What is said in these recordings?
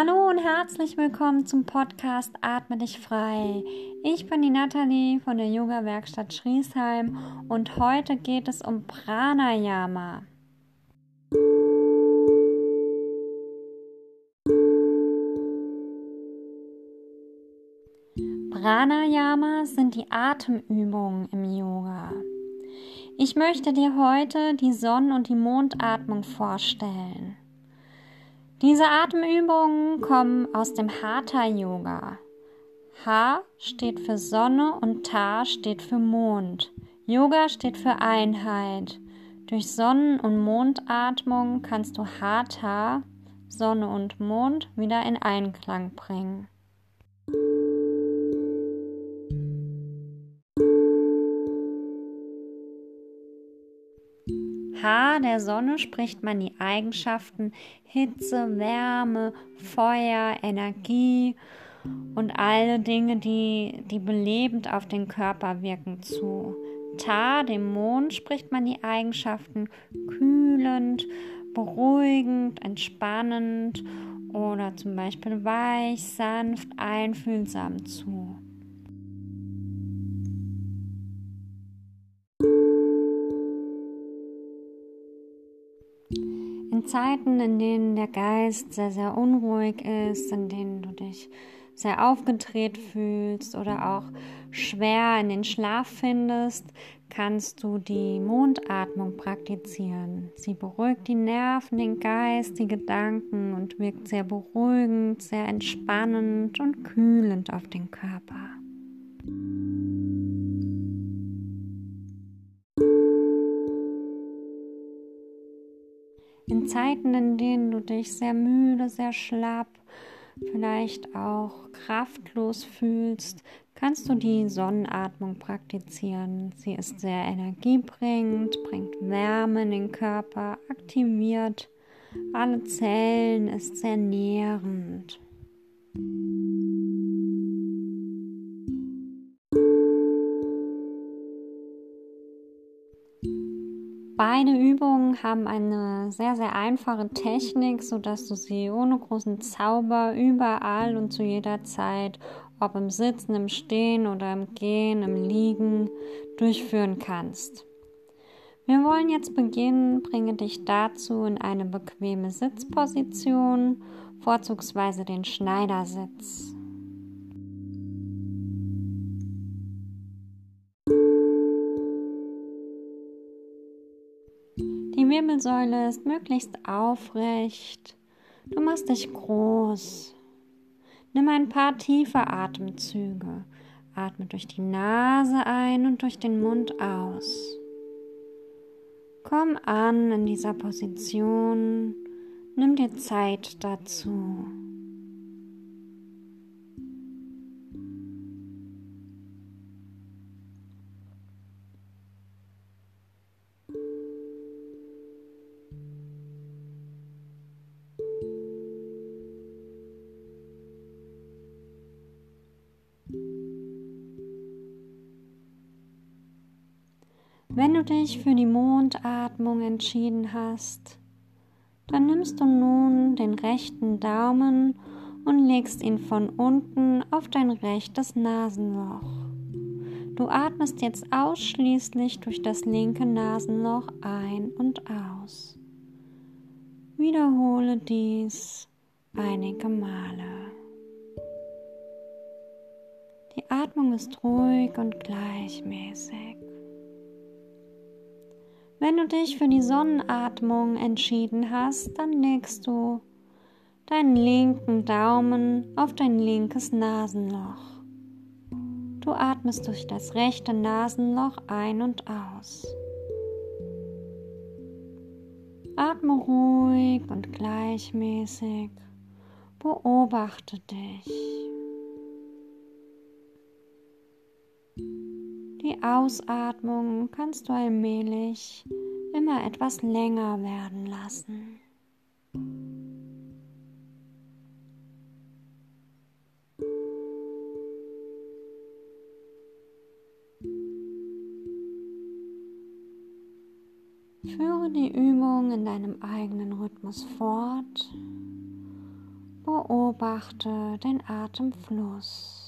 Hallo und herzlich willkommen zum Podcast Atme dich frei. Ich bin die Nathalie von der Yoga Werkstatt Schriesheim und heute geht es um Pranayama. Pranayama sind die Atemübungen im Yoga. Ich möchte dir heute die Sonnen- und die Mondatmung vorstellen. Diese Atemübungen kommen aus dem Hatha Yoga. Ha steht für Sonne und Ta steht für Mond. Yoga steht für Einheit. Durch Sonnen- und Mondatmung kannst du Hatha, Sonne und Mond wieder in Einklang bringen. H der Sonne spricht man die Eigenschaften Hitze, Wärme, Feuer, Energie und alle Dinge, die, die belebend auf den Körper wirken, zu. Ta, dem Mond, spricht man die Eigenschaften kühlend, beruhigend, entspannend oder zum Beispiel weich, sanft, einfühlsam zu. Zeiten, in denen der Geist sehr, sehr unruhig ist, in denen du dich sehr aufgedreht fühlst oder auch schwer in den Schlaf findest, kannst du die Mondatmung praktizieren. Sie beruhigt die Nerven, den Geist, die Gedanken und wirkt sehr beruhigend, sehr entspannend und kühlend auf den Körper. In Zeiten, in denen du dich sehr müde, sehr schlapp, vielleicht auch kraftlos fühlst, kannst du die Sonnenatmung praktizieren. Sie ist sehr energiebringend, bringt Wärme in den Körper, aktiviert alle Zellen, ist sehr nährend. Beide Übungen haben eine sehr, sehr einfache Technik, sodass du sie ohne großen Zauber überall und zu jeder Zeit, ob im Sitzen, im Stehen oder im Gehen, im Liegen, durchführen kannst. Wir wollen jetzt beginnen. Bringe dich dazu in eine bequeme Sitzposition, vorzugsweise den Schneidersitz. Wirbelsäule ist möglichst aufrecht. Du machst dich groß. Nimm ein paar tiefe Atemzüge. Atme durch die Nase ein und durch den Mund aus. Komm an in dieser Position. Nimm dir Zeit dazu. Wenn du dich für die Mondatmung entschieden hast, dann nimmst du nun den rechten Daumen und legst ihn von unten auf dein rechtes Nasenloch. Du atmest jetzt ausschließlich durch das linke Nasenloch ein und aus. Wiederhole dies einige Male. Die Atmung ist ruhig und gleichmäßig. Wenn du dich für die Sonnenatmung entschieden hast, dann legst du deinen linken Daumen auf dein linkes Nasenloch. Du atmest durch das rechte Nasenloch ein und aus. Atme ruhig und gleichmäßig. Beobachte dich. Ausatmung kannst du allmählich immer etwas länger werden lassen. Führe die Übung in deinem eigenen Rhythmus fort. Beobachte den Atemfluss.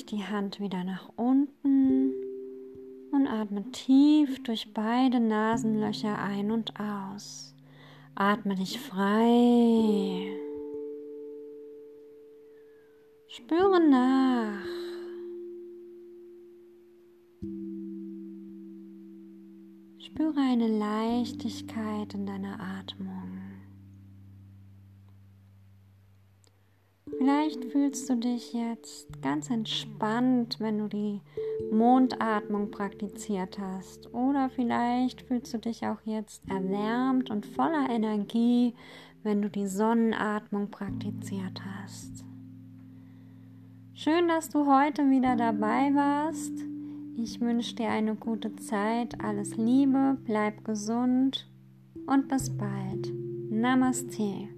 allmählich die Hand wieder nach unten und atme tief durch beide Nasenlöcher ein und aus. Atme dich frei. Spüre nach. Spüre eine Leichtigkeit in deiner Atmung. Vielleicht fühlst du dich jetzt ganz entspannt, wenn du die Mondatmung praktiziert hast. Oder vielleicht fühlst du dich auch jetzt erwärmt und voller Energie, wenn du die Sonnenatmung praktiziert hast. Schön, dass du heute wieder dabei warst. Ich wünsche dir eine gute Zeit, alles Liebe, bleib gesund und bis bald. Namaste.